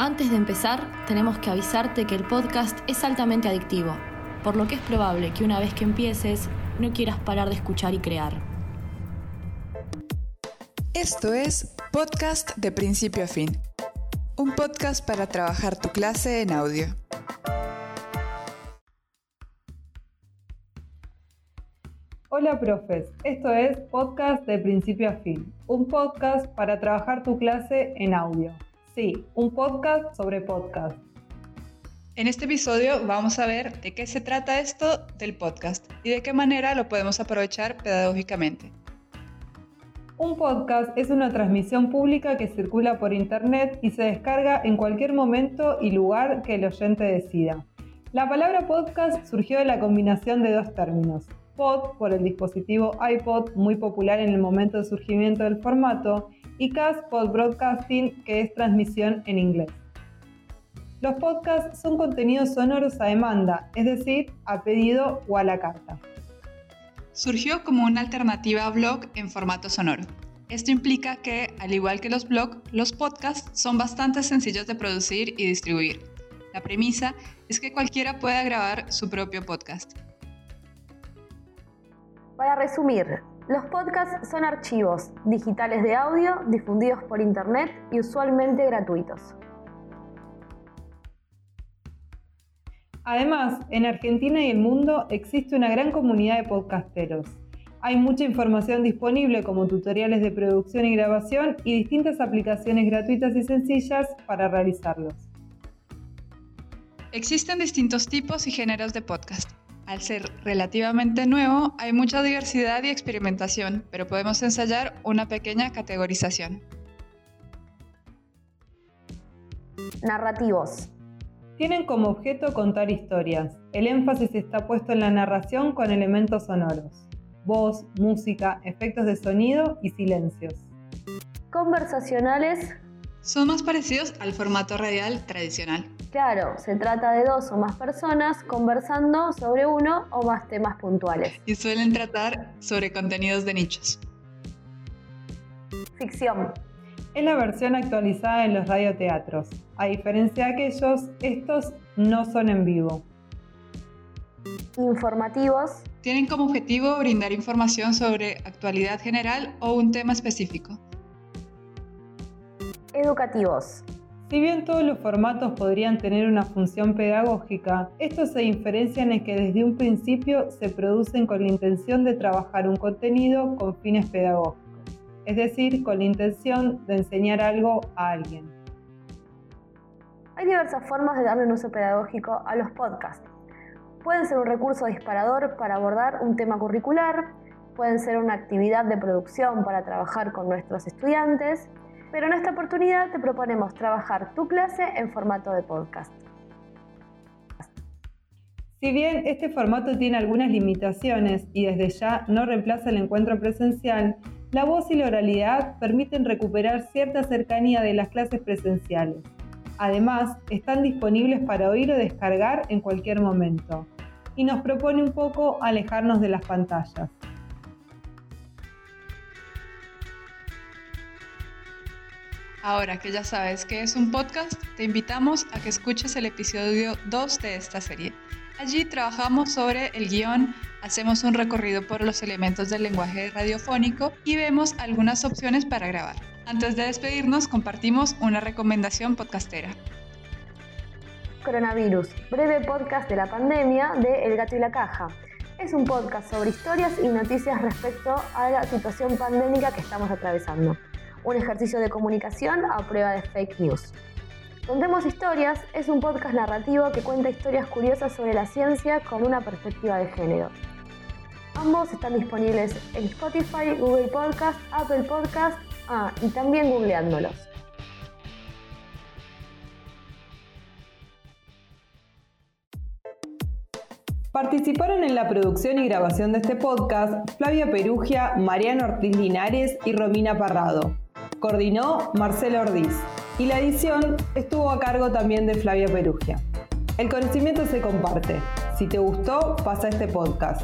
Antes de empezar, tenemos que avisarte que el podcast es altamente adictivo, por lo que es probable que una vez que empieces no quieras parar de escuchar y crear. Esto es Podcast de Principio a Fin, un podcast para trabajar tu clase en audio. Hola profes, esto es Podcast de Principio a Fin, un podcast para trabajar tu clase en audio. Sí, un podcast sobre podcast. En este episodio vamos a ver de qué se trata esto del podcast y de qué manera lo podemos aprovechar pedagógicamente. Un podcast es una transmisión pública que circula por Internet y se descarga en cualquier momento y lugar que el oyente decida. La palabra podcast surgió de la combinación de dos términos. Pod por el dispositivo iPod, muy popular en el momento de surgimiento del formato, y Cast Pod Broadcasting, que es transmisión en inglés. Los podcasts son contenidos sonoros a demanda, es decir, a pedido o a la carta. Surgió como una alternativa a blog en formato sonoro. Esto implica que, al igual que los blogs, los podcasts son bastante sencillos de producir y distribuir. La premisa es que cualquiera pueda grabar su propio podcast. Para resumir, los podcasts son archivos digitales de audio difundidos por Internet y usualmente gratuitos. Además, en Argentina y el mundo existe una gran comunidad de podcasteros. Hay mucha información disponible como tutoriales de producción y grabación y distintas aplicaciones gratuitas y sencillas para realizarlos. Existen distintos tipos y géneros de podcast. Al ser relativamente nuevo, hay mucha diversidad y experimentación, pero podemos ensayar una pequeña categorización. Narrativos. Tienen como objeto contar historias. El énfasis está puesto en la narración con elementos sonoros. Voz, música, efectos de sonido y silencios. Conversacionales. Son más parecidos al formato radial tradicional. Claro, se trata de dos o más personas conversando sobre uno o más temas puntuales. Y suelen tratar sobre contenidos de nichos. Ficción. Es la versión actualizada en los radioteatros. A diferencia de aquellos, estos no son en vivo. Informativos. Tienen como objetivo brindar información sobre actualidad general o un tema específico. Educativos. Si bien todos los formatos podrían tener una función pedagógica, estos se diferencian en que desde un principio se producen con la intención de trabajar un contenido con fines pedagógicos, es decir, con la intención de enseñar algo a alguien. Hay diversas formas de darle un uso pedagógico a los podcasts. Pueden ser un recurso disparador para abordar un tema curricular, pueden ser una actividad de producción para trabajar con nuestros estudiantes, pero en esta oportunidad te proponemos trabajar tu clase en formato de podcast. Si bien este formato tiene algunas limitaciones y desde ya no reemplaza el encuentro presencial, la voz y la oralidad permiten recuperar cierta cercanía de las clases presenciales. Además, están disponibles para oír o descargar en cualquier momento. Y nos propone un poco alejarnos de las pantallas. Ahora que ya sabes que es un podcast, te invitamos a que escuches el episodio 2 de esta serie. Allí trabajamos sobre el guion, hacemos un recorrido por los elementos del lenguaje radiofónico y vemos algunas opciones para grabar. Antes de despedirnos, compartimos una recomendación podcastera. Coronavirus, breve podcast de la pandemia de El Gato y la Caja. Es un podcast sobre historias y noticias respecto a la situación pandémica que estamos atravesando un ejercicio de comunicación a prueba de fake news. Contemos Historias es un podcast narrativo que cuenta historias curiosas sobre la ciencia con una perspectiva de género. Ambos están disponibles en Spotify, Google Podcast, Apple Podcast ah, y también googleándolos. Participaron en la producción y grabación de este podcast Flavia Perugia, Mariano Ortiz Linares y Romina Parrado. Coordinó Marcelo Ordiz y la edición estuvo a cargo también de Flavia Perugia. El conocimiento se comparte. Si te gustó, pasa este podcast.